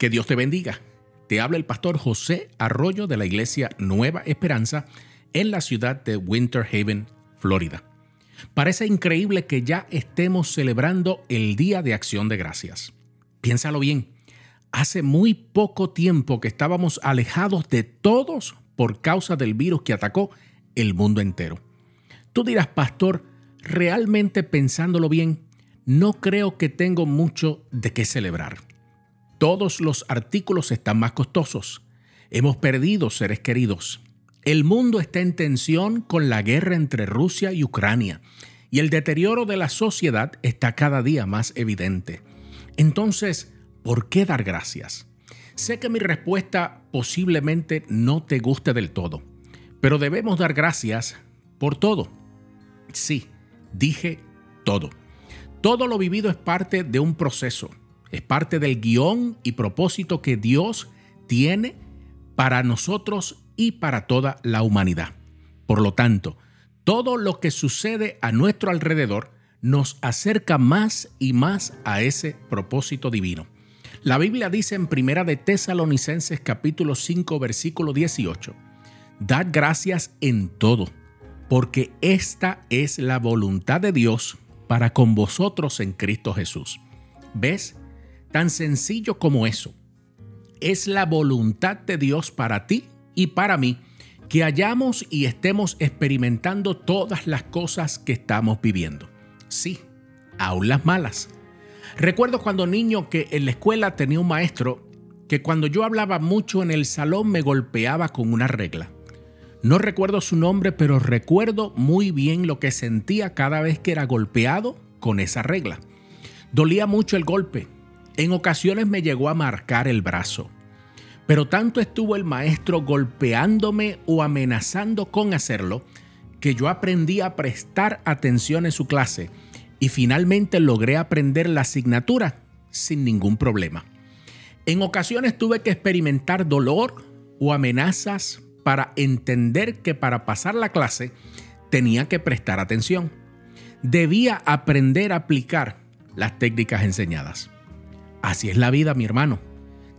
Que Dios te bendiga. Te habla el pastor José Arroyo de la iglesia Nueva Esperanza en la ciudad de Winter Haven, Florida. Parece increíble que ya estemos celebrando el Día de Acción de Gracias. Piénsalo bien, hace muy poco tiempo que estábamos alejados de todos por causa del virus que atacó el mundo entero. Tú dirás, pastor, realmente pensándolo bien, no creo que tengo mucho de qué celebrar. Todos los artículos están más costosos. Hemos perdido seres queridos. El mundo está en tensión con la guerra entre Rusia y Ucrania y el deterioro de la sociedad está cada día más evidente. Entonces, ¿por qué dar gracias? Sé que mi respuesta posiblemente no te guste del todo, pero debemos dar gracias por todo. Sí, dije todo. Todo lo vivido es parte de un proceso es parte del guion y propósito que Dios tiene para nosotros y para toda la humanidad. Por lo tanto, todo lo que sucede a nuestro alrededor nos acerca más y más a ese propósito divino. La Biblia dice en Primera de Tesalonicenses capítulo 5 versículo 18, Dad gracias en todo, porque esta es la voluntad de Dios para con vosotros en Cristo Jesús. ¿Ves? Tan sencillo como eso. Es la voluntad de Dios para ti y para mí que hayamos y estemos experimentando todas las cosas que estamos viviendo. Sí, aún las malas. Recuerdo cuando niño que en la escuela tenía un maestro que cuando yo hablaba mucho en el salón me golpeaba con una regla. No recuerdo su nombre, pero recuerdo muy bien lo que sentía cada vez que era golpeado con esa regla. Dolía mucho el golpe, en ocasiones me llegó a marcar el brazo, pero tanto estuvo el maestro golpeándome o amenazando con hacerlo que yo aprendí a prestar atención en su clase y finalmente logré aprender la asignatura sin ningún problema. En ocasiones tuve que experimentar dolor o amenazas para entender que para pasar la clase tenía que prestar atención. Debía aprender a aplicar las técnicas enseñadas. Así es la vida, mi hermano.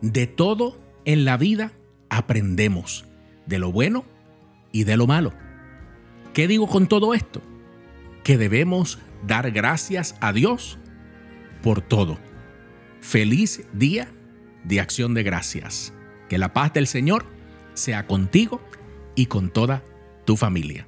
De todo en la vida aprendemos, de lo bueno y de lo malo. ¿Qué digo con todo esto? Que debemos dar gracias a Dios por todo. Feliz día de acción de gracias. Que la paz del Señor sea contigo y con toda tu familia.